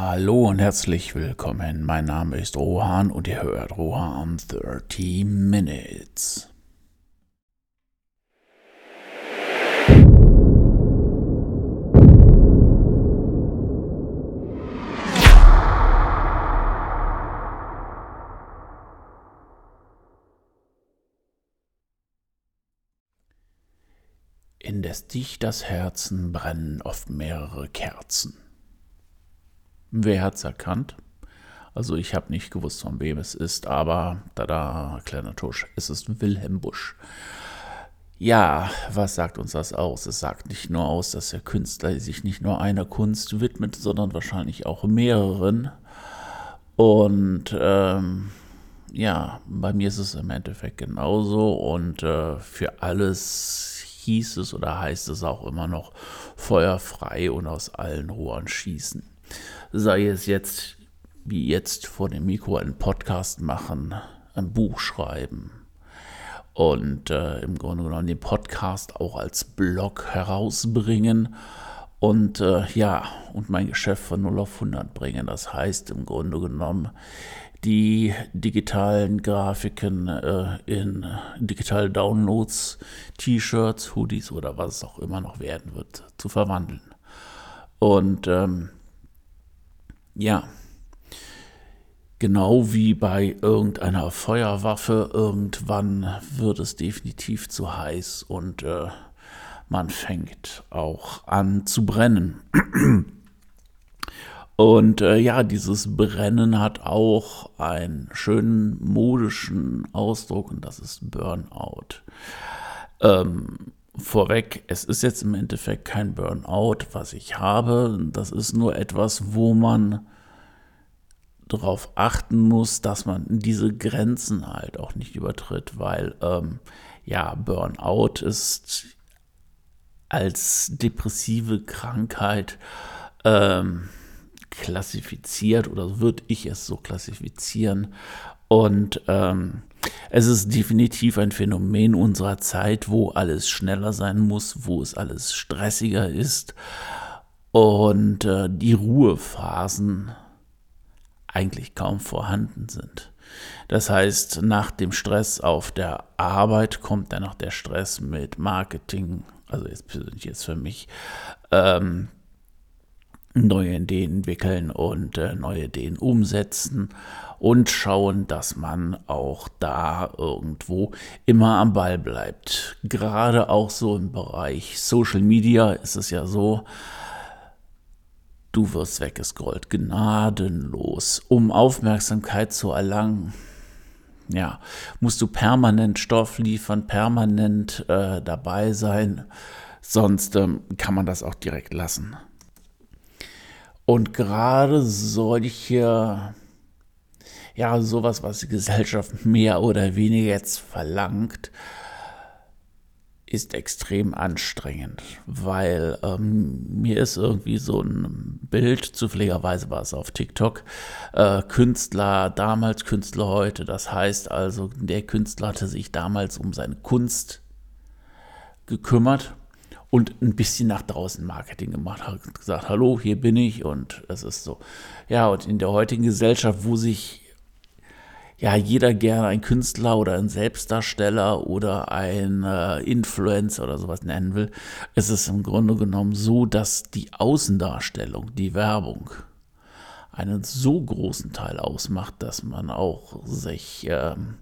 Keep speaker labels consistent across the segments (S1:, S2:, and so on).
S1: Hallo und herzlich willkommen. Mein Name ist Rohan und ihr hört Rohan 30 Minutes. Indes dich das Herzen brennen oft mehrere Kerzen. Wer hat's erkannt? Also ich habe nicht gewusst, von wem es ist, aber da da, kleiner Tusch, es ist Wilhelm Busch. Ja, was sagt uns das aus? Es sagt nicht nur aus, dass der Künstler sich nicht nur einer Kunst widmet, sondern wahrscheinlich auch mehreren. Und ähm, ja, bei mir ist es im Endeffekt genauso. Und äh, für alles hieß es oder heißt es auch immer noch feuerfrei und aus allen Rohren schießen sei es jetzt wie jetzt vor dem Mikro einen Podcast machen, ein Buch schreiben und äh, im Grunde genommen den Podcast auch als Blog herausbringen und äh, ja, und mein Geschäft von 0 auf 100 bringen. Das heißt im Grunde genommen, die digitalen Grafiken äh, in digitale Downloads, T-Shirts, Hoodies oder was es auch immer noch werden wird, zu verwandeln. Und ähm, ja. Genau wie bei irgendeiner Feuerwaffe, irgendwann wird es definitiv zu heiß und äh, man fängt auch an zu brennen. Und äh, ja, dieses Brennen hat auch einen schönen modischen Ausdruck und das ist Burnout. Ähm, vorweg, es ist jetzt im Endeffekt kein Burnout, was ich habe. Das ist nur etwas, wo man darauf achten muss, dass man diese Grenzen halt auch nicht übertritt, weil ähm, ja, Burnout ist als depressive Krankheit ähm, klassifiziert oder würde ich es so klassifizieren. Und ähm, es ist definitiv ein Phänomen unserer Zeit, wo alles schneller sein muss, wo es alles stressiger ist und äh, die Ruhephasen eigentlich kaum vorhanden sind. Das heißt, nach dem Stress auf der Arbeit kommt dann noch der Stress mit Marketing, also jetzt persönlich jetzt für mich, ähm, neue Ideen entwickeln und äh, neue Ideen umsetzen und schauen, dass man auch da irgendwo immer am Ball bleibt. Gerade auch so im Bereich Social Media ist es ja so, du wirst weggescrollt, gnadenlos, um Aufmerksamkeit zu erlangen. Ja, musst du permanent Stoff liefern, permanent äh, dabei sein, sonst ähm, kann man das auch direkt lassen. Und gerade solche, ja, sowas, was die Gesellschaft mehr oder weniger jetzt verlangt, ist extrem anstrengend, weil ähm, mir ist irgendwie so ein Bild, zufälligerweise war es auf TikTok, äh, Künstler damals, Künstler heute. Das heißt also, der Künstler hatte sich damals um seine Kunst gekümmert und ein bisschen nach draußen Marketing gemacht, hat gesagt, hallo, hier bin ich und es ist so. Ja, und in der heutigen Gesellschaft, wo sich ja jeder gerne ein Künstler oder ein Selbstdarsteller oder ein äh, Influencer oder sowas nennen will, ist es im Grunde genommen so, dass die Außendarstellung, die Werbung, einen so großen Teil ausmacht, dass man auch sich ähm,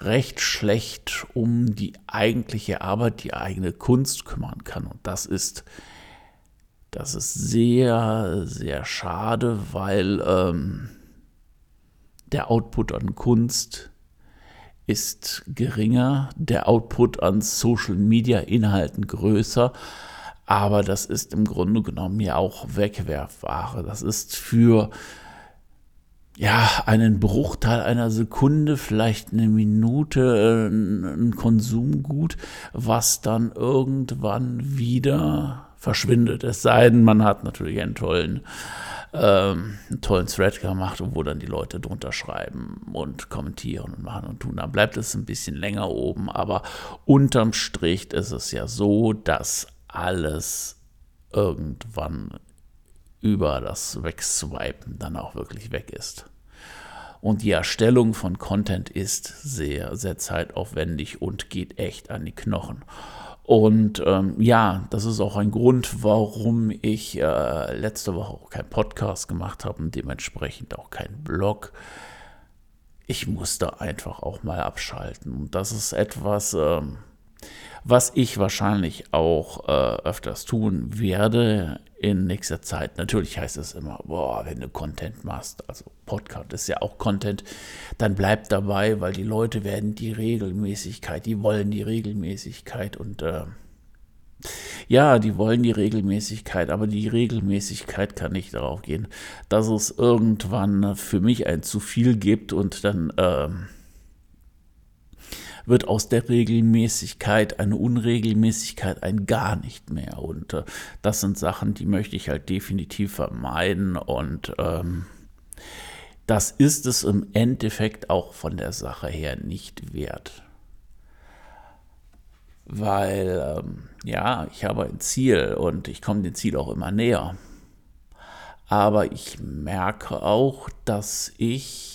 S1: recht schlecht um die eigentliche Arbeit, die eigene Kunst kümmern kann. Und das ist, das ist sehr, sehr schade, weil ähm, der Output an Kunst ist geringer, der Output an Social-Media-Inhalten größer, aber das ist im Grunde genommen ja auch Wegwerfware. Das ist für ja, einen Bruchteil einer Sekunde, vielleicht eine Minute, äh, ein Konsumgut, was dann irgendwann wieder verschwindet. Es sei denn, man hat natürlich einen tollen, ähm, einen tollen Thread gemacht, wo dann die Leute drunter schreiben und kommentieren und machen und tun. Dann bleibt es ein bisschen länger oben, aber unterm Strich ist es ja so, dass alles irgendwann über das Wegswipen dann auch wirklich weg ist. Und die Erstellung von Content ist sehr, sehr zeitaufwendig und geht echt an die Knochen. Und ähm, ja, das ist auch ein Grund, warum ich äh, letzte Woche auch keinen Podcast gemacht habe und dementsprechend auch keinen Blog. Ich musste einfach auch mal abschalten. Und das ist etwas, ähm, was ich wahrscheinlich auch äh, öfters tun werde in nächster Zeit. Natürlich heißt es immer, boah, wenn du Content machst, also Podcast ist ja auch Content, dann bleib dabei, weil die Leute werden die Regelmäßigkeit, die wollen die Regelmäßigkeit und äh, ja, die wollen die Regelmäßigkeit, aber die Regelmäßigkeit kann nicht darauf gehen, dass es irgendwann für mich ein zu viel gibt und dann äh, wird aus der Regelmäßigkeit eine Unregelmäßigkeit ein gar nicht mehr. Und äh, das sind Sachen, die möchte ich halt definitiv vermeiden. Und ähm, das ist es im Endeffekt auch von der Sache her nicht wert. Weil, ähm, ja, ich habe ein Ziel und ich komme dem Ziel auch immer näher. Aber ich merke auch, dass ich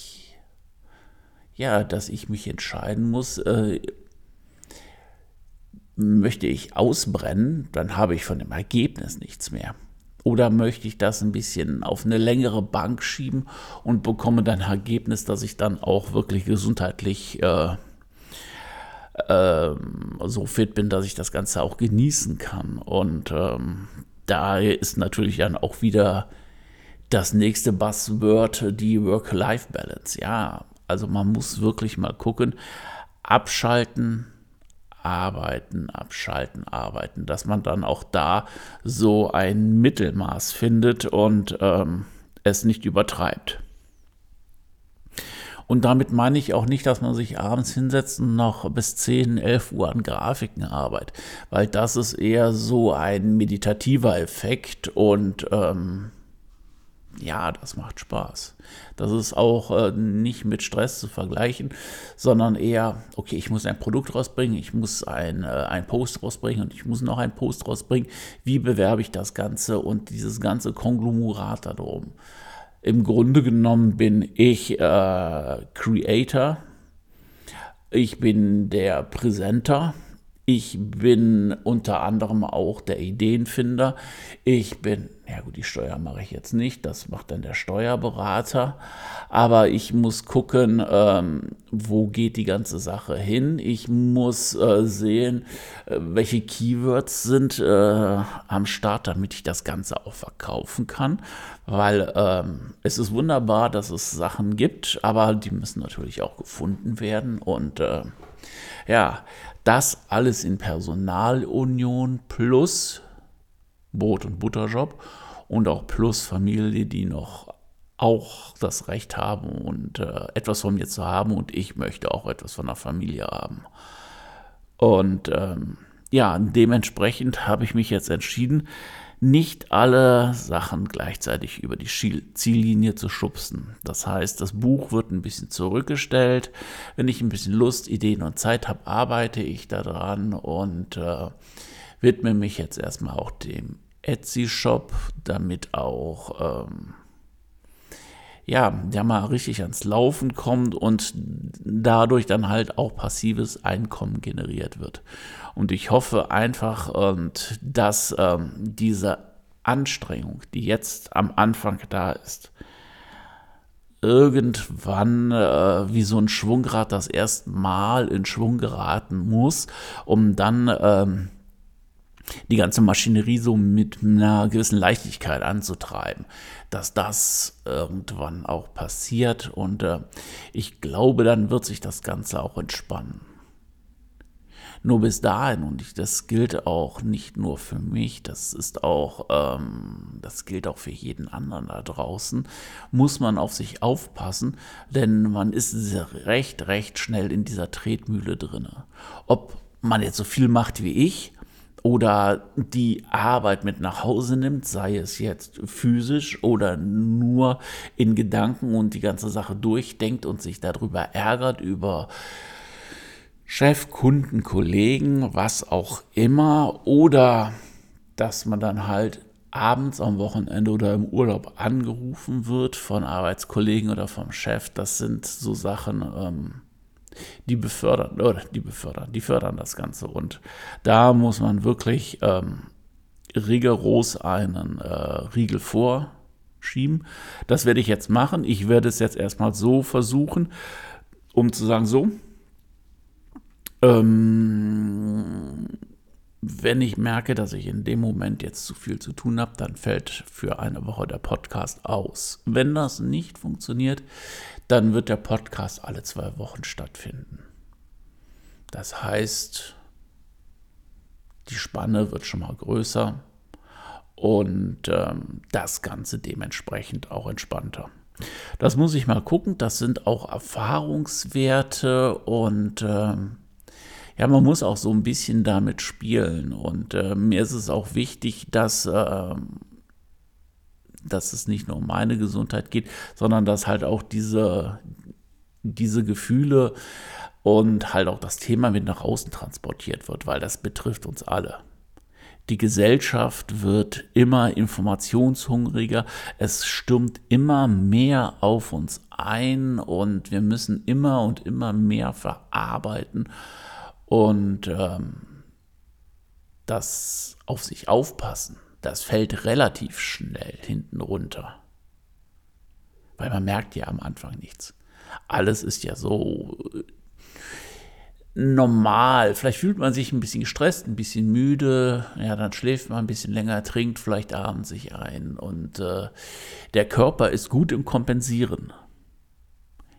S1: ja, dass ich mich entscheiden muss, äh, möchte ich ausbrennen, dann habe ich von dem Ergebnis nichts mehr. Oder möchte ich das ein bisschen auf eine längere Bank schieben und bekomme dann ein Ergebnis, dass ich dann auch wirklich gesundheitlich äh, äh, so fit bin, dass ich das Ganze auch genießen kann. Und ähm, da ist natürlich dann auch wieder das nächste Buzzword die Work-Life-Balance. Ja, also man muss wirklich mal gucken, abschalten, arbeiten, abschalten, arbeiten, dass man dann auch da so ein Mittelmaß findet und ähm, es nicht übertreibt. Und damit meine ich auch nicht, dass man sich abends hinsetzt und noch bis 10, 11 Uhr an Grafiken arbeitet, weil das ist eher so ein meditativer Effekt und ähm, ja, das macht Spaß. Das ist auch äh, nicht mit Stress zu vergleichen, sondern eher, okay, ich muss ein Produkt rausbringen, ich muss ein, äh, ein Post rausbringen und ich muss noch ein Post rausbringen. Wie bewerbe ich das Ganze und dieses ganze Konglomerat da drum? Im Grunde genommen bin ich äh, Creator, ich bin der Präsenter, ich bin unter anderem auch der Ideenfinder. Ich bin, ja gut, die Steuer mache ich jetzt nicht, das macht dann der Steuerberater. Aber ich muss gucken, ähm, wo geht die ganze Sache hin. Ich muss äh, sehen, äh, welche Keywords sind äh, am Start, damit ich das Ganze auch verkaufen kann. Weil ähm, es ist wunderbar, dass es Sachen gibt, aber die müssen natürlich auch gefunden werden. Und äh, ja, das alles in Personalunion plus Brot- und Butterjob und auch plus Familie, die noch auch das Recht haben und äh, etwas von mir zu haben und ich möchte auch etwas von der Familie haben. Und ähm, ja, dementsprechend habe ich mich jetzt entschieden, nicht alle Sachen gleichzeitig über die Ziellinie zu schubsen. Das heißt, das Buch wird ein bisschen zurückgestellt. Wenn ich ein bisschen Lust, Ideen und Zeit habe, arbeite ich daran und äh, widme mich jetzt erstmal auch dem Etsy-Shop, damit auch ähm, ja, der mal richtig ans Laufen kommt und dadurch dann halt auch passives Einkommen generiert wird. Und ich hoffe einfach, und dass ähm, diese Anstrengung, die jetzt am Anfang da ist, irgendwann äh, wie so ein Schwungrad das erste Mal in Schwung geraten muss, um dann ähm, die ganze Maschinerie so mit einer gewissen Leichtigkeit anzutreiben, dass das irgendwann auch passiert und äh, ich glaube, dann wird sich das Ganze auch entspannen. Nur bis dahin, und ich, das gilt auch nicht nur für mich, das ist auch, ähm, das gilt auch für jeden anderen da draußen, muss man auf sich aufpassen, denn man ist recht, recht schnell in dieser Tretmühle drin. Ob man jetzt so viel macht wie ich, oder die Arbeit mit nach Hause nimmt, sei es jetzt physisch oder nur in Gedanken und die ganze Sache durchdenkt und sich darüber ärgert, über Chef, Kunden, Kollegen, was auch immer, oder dass man dann halt abends am Wochenende oder im Urlaub angerufen wird von Arbeitskollegen oder vom Chef, das sind so Sachen, ähm, die befördern, oder die befördern, die fördern das Ganze. Und da muss man wirklich ähm, rigoros einen äh, Riegel vorschieben. Das werde ich jetzt machen. Ich werde es jetzt erstmal so versuchen, um zu sagen, so, ähm, wenn ich merke, dass ich in dem Moment jetzt zu viel zu tun habe, dann fällt für eine Woche der Podcast aus. Wenn das nicht funktioniert, dann wird der Podcast alle zwei Wochen stattfinden. Das heißt, die Spanne wird schon mal größer und ähm, das Ganze dementsprechend auch entspannter. Das muss ich mal gucken. Das sind auch Erfahrungswerte und ähm, ja, man muss auch so ein bisschen damit spielen. Und äh, mir ist es auch wichtig, dass, äh, dass es nicht nur um meine Gesundheit geht, sondern dass halt auch diese, diese Gefühle und halt auch das Thema mit nach außen transportiert wird, weil das betrifft uns alle. Die Gesellschaft wird immer informationshungriger, es stürmt immer mehr auf uns ein und wir müssen immer und immer mehr verarbeiten und ähm, das auf sich aufpassen, das fällt relativ schnell hinten runter. Weil man merkt ja am Anfang nichts. Alles ist ja so äh, normal. Vielleicht fühlt man sich ein bisschen gestresst, ein bisschen müde. Ja, dann schläft man ein bisschen länger, trinkt vielleicht abends sich ein. Und äh, der Körper ist gut im Kompensieren.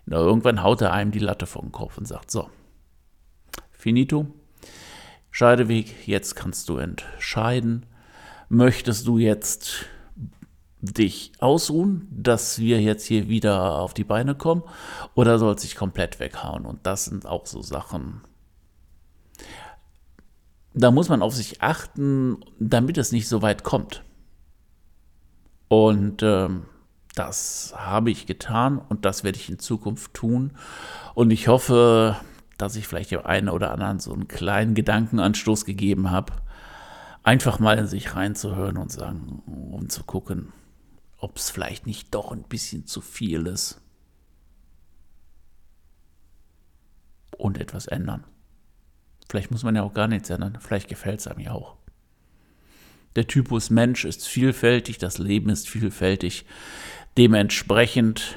S1: Na, irgendwann haut er einem die Latte den Kopf und sagt, so, Finito. Scheideweg, jetzt kannst du entscheiden. Möchtest du jetzt dich ausruhen, dass wir jetzt hier wieder auf die Beine kommen, oder soll sich komplett weghauen? Und das sind auch so Sachen. Da muss man auf sich achten, damit es nicht so weit kommt. Und ähm, das habe ich getan und das werde ich in Zukunft tun. Und ich hoffe, dass ich vielleicht dem einen oder anderen so einen kleinen Gedankenanstoß gegeben habe, einfach mal in sich reinzuhören und sagen, um zu gucken, ob es vielleicht nicht doch ein bisschen zu viel ist. Und etwas ändern. Vielleicht muss man ja auch gar nichts ändern, vielleicht gefällt es einem ja auch. Der Typus Mensch ist vielfältig, das Leben ist vielfältig. Dementsprechend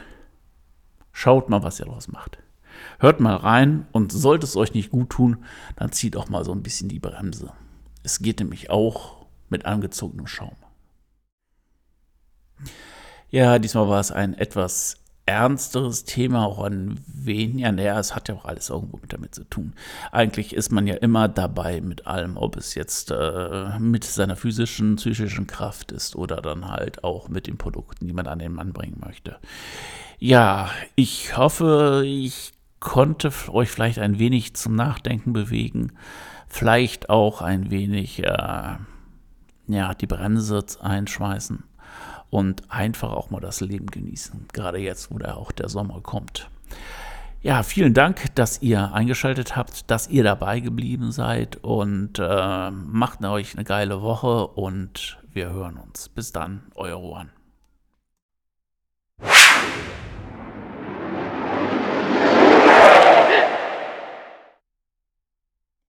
S1: schaut mal, was ihr daraus macht. Hört mal rein und sollte es euch nicht gut tun, dann zieht auch mal so ein bisschen die Bremse. Es geht nämlich auch mit angezogenem Schaum. Ja, diesmal war es ein etwas ernsteres Thema, auch an wen, ja, naja, es hat ja auch alles irgendwo mit damit zu tun. Eigentlich ist man ja immer dabei mit allem, ob es jetzt äh, mit seiner physischen, psychischen Kraft ist oder dann halt auch mit den Produkten, die man an den Mann bringen möchte. Ja, ich hoffe, ich konnte euch vielleicht ein wenig zum Nachdenken bewegen, vielleicht auch ein wenig äh, ja, die Bremse einschmeißen und einfach auch mal das Leben genießen, gerade jetzt, wo da auch der Sommer kommt. Ja, vielen Dank, dass ihr eingeschaltet habt, dass ihr dabei geblieben seid und äh, macht euch eine geile Woche und wir hören uns. Bis dann, euer Juan.